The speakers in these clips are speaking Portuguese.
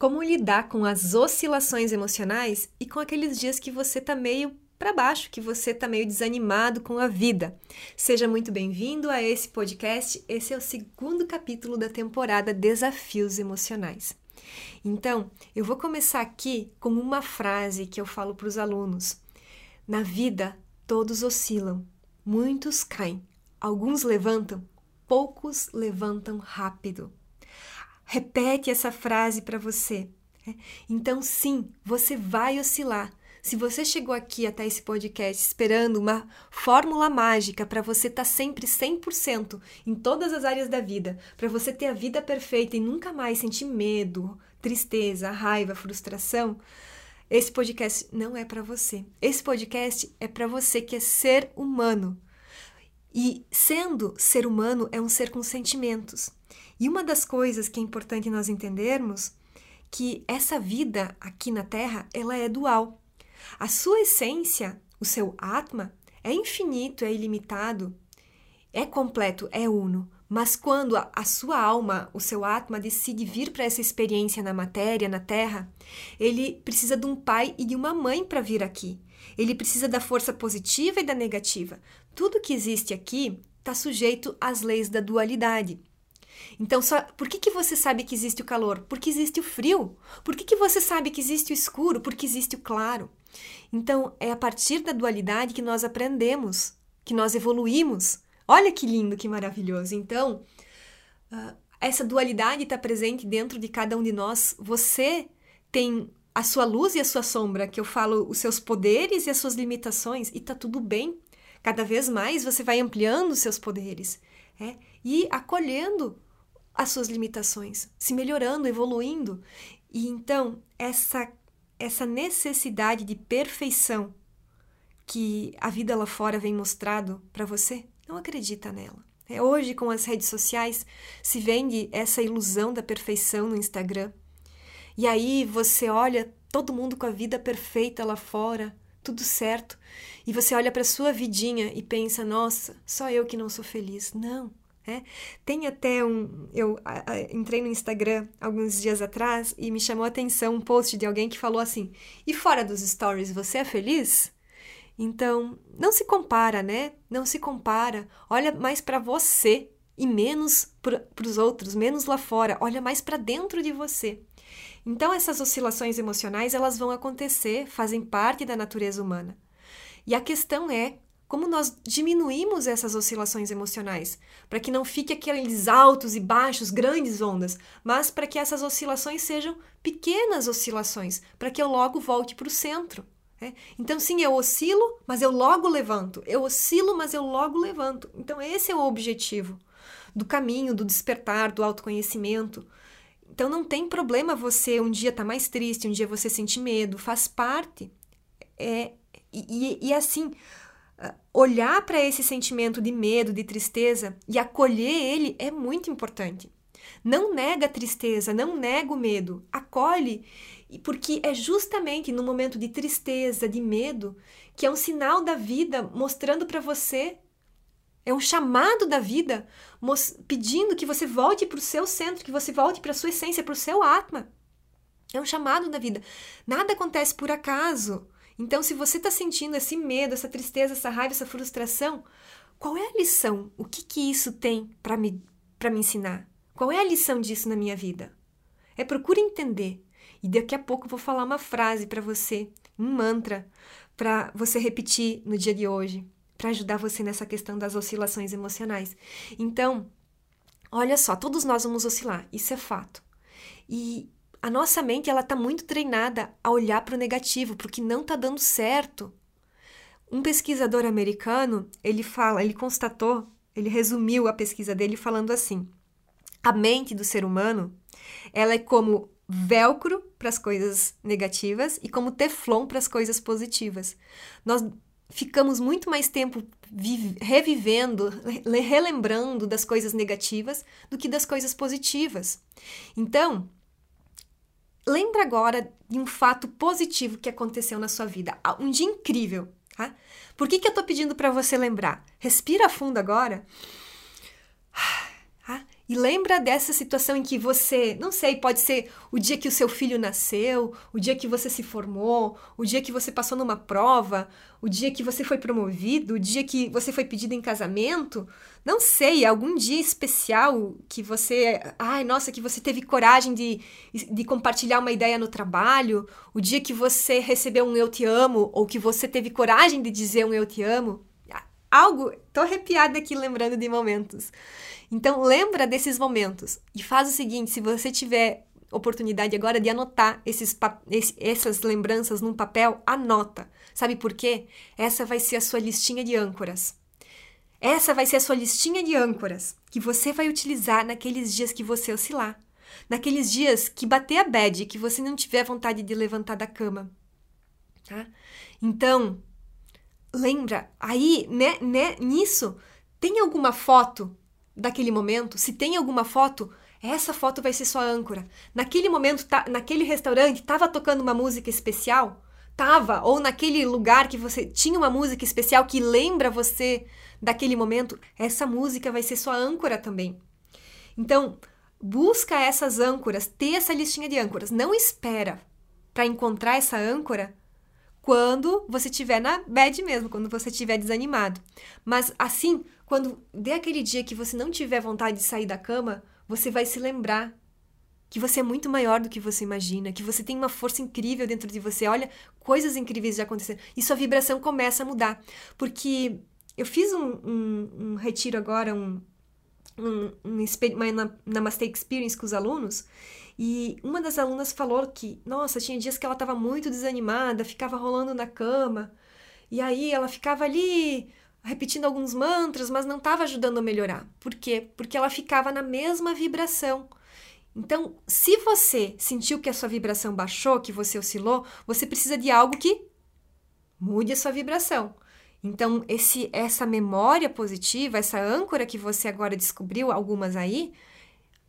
Como lidar com as oscilações emocionais e com aqueles dias que você tá meio para baixo, que você tá meio desanimado com a vida. Seja muito bem-vindo a esse podcast. Esse é o segundo capítulo da temporada Desafios Emocionais. Então, eu vou começar aqui com uma frase que eu falo para os alunos. Na vida, todos oscilam, muitos caem, alguns levantam, poucos levantam rápido. Repete essa frase para você. Né? Então, sim, você vai oscilar. Se você chegou aqui até esse podcast esperando uma fórmula mágica para você estar tá sempre 100% em todas as áreas da vida, para você ter a vida perfeita e nunca mais sentir medo, tristeza, raiva, frustração, esse podcast não é para você. Esse podcast é para você que é ser humano. E sendo ser humano é um ser com sentimentos. E uma das coisas que é importante nós entendermos que essa vida aqui na Terra, ela é dual. A sua essência, o seu atma, é infinito, é ilimitado, é completo, é uno. Mas quando a, a sua alma, o seu atma, decide vir para essa experiência na matéria, na Terra, ele precisa de um pai e de uma mãe para vir aqui. Ele precisa da força positiva e da negativa. Tudo que existe aqui está sujeito às leis da dualidade. Então, só, por que, que você sabe que existe o calor? Porque existe o frio. Por que, que você sabe que existe o escuro? Porque existe o claro. Então, é a partir da dualidade que nós aprendemos, que nós evoluímos. Olha que lindo, que maravilhoso. Então, uh, essa dualidade está presente dentro de cada um de nós. Você tem a sua luz e a sua sombra, que eu falo os seus poderes e as suas limitações, e tá tudo bem. Cada vez mais você vai ampliando os seus poderes é? e acolhendo as suas limitações, se melhorando, evoluindo. E então, essa, essa necessidade de perfeição que a vida lá fora vem mostrado para você, não acredita nela. É, hoje, com as redes sociais, se vende essa ilusão da perfeição no Instagram. E aí você olha todo mundo com a vida perfeita lá fora, tudo certo, e você olha para sua vidinha e pensa: nossa, só eu que não sou feliz. Não. É. Tem até um. Eu a, a, entrei no Instagram alguns dias atrás e me chamou a atenção um post de alguém que falou assim: e fora dos stories, você é feliz? Então, não se compara, né? Não se compara. Olha mais para você e menos para os outros, menos lá fora. Olha mais para dentro de você. Então, essas oscilações emocionais elas vão acontecer, fazem parte da natureza humana. E a questão é como nós diminuímos essas oscilações emocionais, para que não fique aqueles altos e baixos, grandes ondas, mas para que essas oscilações sejam pequenas oscilações, para que eu logo volte para o centro. É? Então, sim, eu oscilo, mas eu logo levanto. Eu oscilo, mas eu logo levanto. Então, esse é o objetivo do caminho, do despertar, do autoconhecimento. Então, não tem problema você um dia estar tá mais triste, um dia você sentir medo, faz parte. É, e, e, e assim, olhar para esse sentimento de medo, de tristeza e acolher ele é muito importante. Não nega a tristeza, não nega o medo, acolhe porque é justamente no momento de tristeza, de medo, que é um sinal da vida mostrando para você, é um chamado da vida pedindo que você volte para o seu centro, que você volte para a sua essência, para o seu atma. É um chamado da vida. Nada acontece por acaso. Então, se você está sentindo esse medo, essa tristeza, essa raiva, essa frustração, qual é a lição? O que, que isso tem para me, me ensinar? Qual é a lição disso na minha vida? É procure entender e daqui a pouco eu vou falar uma frase para você, um mantra, para você repetir no dia de hoje, para ajudar você nessa questão das oscilações emocionais. Então, olha só, todos nós vamos oscilar, isso é fato. E a nossa mente ela está muito treinada a olhar para o negativo, porque não está dando certo. Um pesquisador americano, ele fala, ele constatou, ele resumiu a pesquisa dele falando assim: a mente do ser humano, ela é como velcro para as coisas negativas e como teflon para as coisas positivas. Nós ficamos muito mais tempo revivendo, relembrando das coisas negativas do que das coisas positivas. Então, lembra agora de um fato positivo que aconteceu na sua vida, um dia incrível, tá? Por que, que eu tô pedindo para você lembrar? Respira fundo agora. E lembra dessa situação em que você, não sei, pode ser o dia que o seu filho nasceu, o dia que você se formou, o dia que você passou numa prova, o dia que você foi promovido, o dia que você foi pedido em casamento. Não sei, algum dia especial que você. Ai, nossa, que você teve coragem de, de compartilhar uma ideia no trabalho, o dia que você recebeu um eu te amo, ou que você teve coragem de dizer um eu te amo. Algo. Tô arrepiada aqui lembrando de momentos. Então, lembra desses momentos e faz o seguinte: se você tiver oportunidade agora de anotar esses, essas lembranças num papel, anota. Sabe por quê? Essa vai ser a sua listinha de âncoras. Essa vai ser a sua listinha de âncoras que você vai utilizar naqueles dias que você oscilar. Naqueles dias que bater a bad, que você não tiver vontade de levantar da cama. Tá? Então, lembra, aí, né, né, nisso, tem alguma foto daquele momento, se tem alguma foto, essa foto vai ser sua âncora. Naquele momento, tá, naquele restaurante, estava tocando uma música especial? Tava. Ou naquele lugar que você tinha uma música especial que lembra você daquele momento, essa música vai ser sua âncora também. Então, busca essas âncoras, ter essa listinha de âncoras. Não espera para encontrar essa âncora quando você estiver na bad mesmo, quando você estiver desanimado. Mas assim, quando der aquele dia que você não tiver vontade de sair da cama, você vai se lembrar que você é muito maior do que você imagina, que você tem uma força incrível dentro de você. Olha, coisas incríveis já aconteceram. E sua vibração começa a mudar. Porque eu fiz um, um, um retiro agora, um, um, uma Namaste Experience com os alunos, e uma das alunas falou que, nossa, tinha dias que ela estava muito desanimada, ficava rolando na cama, e aí ela ficava ali repetindo alguns mantras, mas não estava ajudando a melhorar. Por quê? Porque ela ficava na mesma vibração. Então, se você sentiu que a sua vibração baixou, que você oscilou, você precisa de algo que mude a sua vibração. Então, esse, essa memória positiva, essa âncora que você agora descobriu, algumas aí,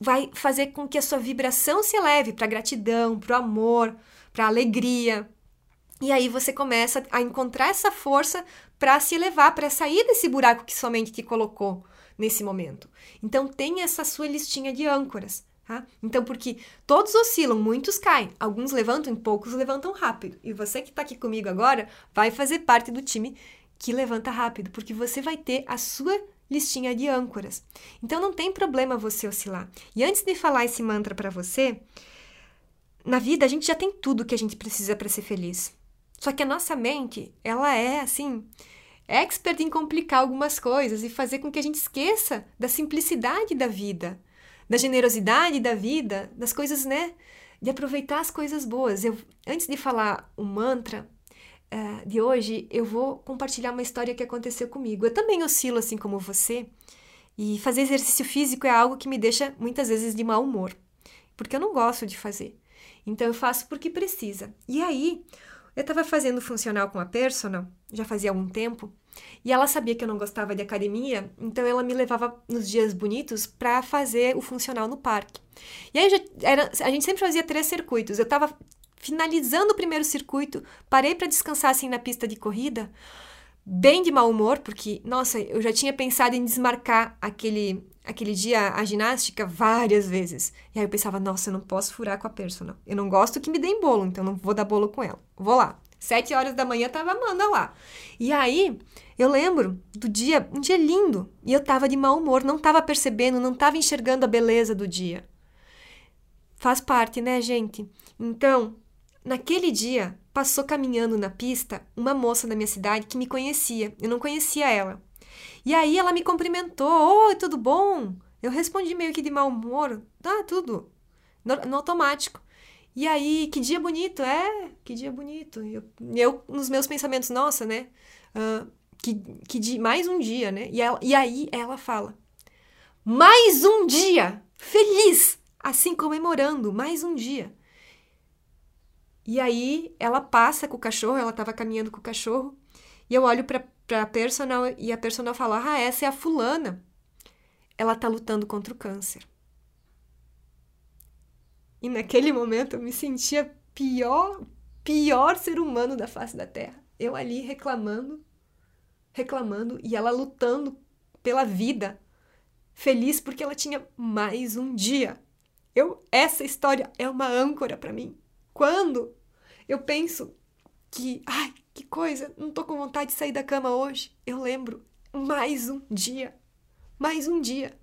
vai fazer com que a sua vibração se eleve para gratidão, para o amor, para alegria. E aí você começa a encontrar essa força para se elevar, para sair desse buraco que somente te colocou nesse momento. Então, tem essa sua listinha de âncoras. Tá? Então, porque todos oscilam, muitos caem, alguns levantam e poucos levantam rápido. E você que está aqui comigo agora vai fazer parte do time que levanta rápido, porque você vai ter a sua listinha de âncoras. Então, não tem problema você oscilar. E antes de falar esse mantra para você, na vida a gente já tem tudo que a gente precisa para ser feliz. Só que a nossa mente, ela é assim, expert em complicar algumas coisas e fazer com que a gente esqueça da simplicidade da vida da generosidade da vida, das coisas, né? De aproveitar as coisas boas. Eu, antes de falar o mantra uh, de hoje, eu vou compartilhar uma história que aconteceu comigo. Eu também oscilo assim como você, e fazer exercício físico é algo que me deixa muitas vezes de mau humor, porque eu não gosto de fazer. Então eu faço porque precisa. E aí, eu estava fazendo funcional com a personal, já fazia algum tempo, e ela sabia que eu não gostava de academia, então ela me levava nos dias bonitos para fazer o funcional no parque. E aí já era, a gente sempre fazia três circuitos. Eu estava finalizando o primeiro circuito, parei para descansar assim na pista de corrida, bem de mau humor, porque nossa, eu já tinha pensado em desmarcar aquele aquele dia a ginástica várias vezes. E aí eu pensava, nossa, eu não posso furar com a personal. Eu não gosto que me deem bolo, então não vou dar bolo com ela. Vou lá. Sete horas da manhã tava Amanda lá. E aí, eu lembro do dia, um dia lindo, e eu tava de mau humor, não tava percebendo, não tava enxergando a beleza do dia. Faz parte, né, gente? Então, naquele dia, passou caminhando na pista uma moça da minha cidade que me conhecia. Eu não conhecia ela. E aí ela me cumprimentou: Oi, tudo bom? Eu respondi meio que de mau humor: Ah, tudo. No, no automático. E aí, que dia bonito, é? Que dia bonito. Eu, eu nos meus pensamentos, nossa, né? Uh, que, que mais um dia, né? E, ela, e aí ela fala: mais um dia! Feliz! Assim comemorando, mais um dia. E aí ela passa com o cachorro, ela estava caminhando com o cachorro, e eu olho para a personal e a personal fala: Ah, essa é a fulana. Ela tá lutando contra o câncer. E naquele momento eu me sentia pior, pior ser humano da face da terra. Eu ali reclamando, reclamando e ela lutando pela vida feliz porque ela tinha mais um dia. Eu essa história é uma âncora para mim. Quando eu penso que, ai, que coisa, não tô com vontade de sair da cama hoje, eu lembro mais um dia. Mais um dia.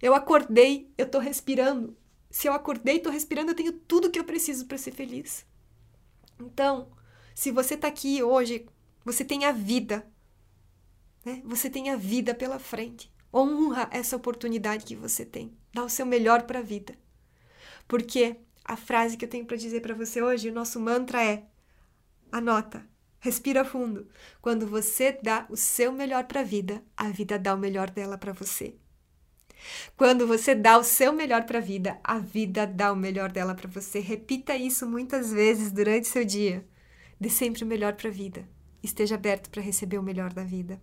Eu acordei, eu tô respirando. Se eu acordei, tô respirando, eu tenho tudo que eu preciso para ser feliz. Então, se você tá aqui hoje, você tem a vida. Né? Você tem a vida pela frente. Honra essa oportunidade que você tem. Dá o seu melhor para a vida. Porque a frase que eu tenho para dizer para você hoje, o nosso mantra é: anota, respira fundo. Quando você dá o seu melhor para a vida, a vida dá o melhor dela para você. Quando você dá o seu melhor para a vida, a vida dá o melhor dela para você. Repita isso muitas vezes durante seu dia. Dê sempre o melhor para a vida. Esteja aberto para receber o melhor da vida.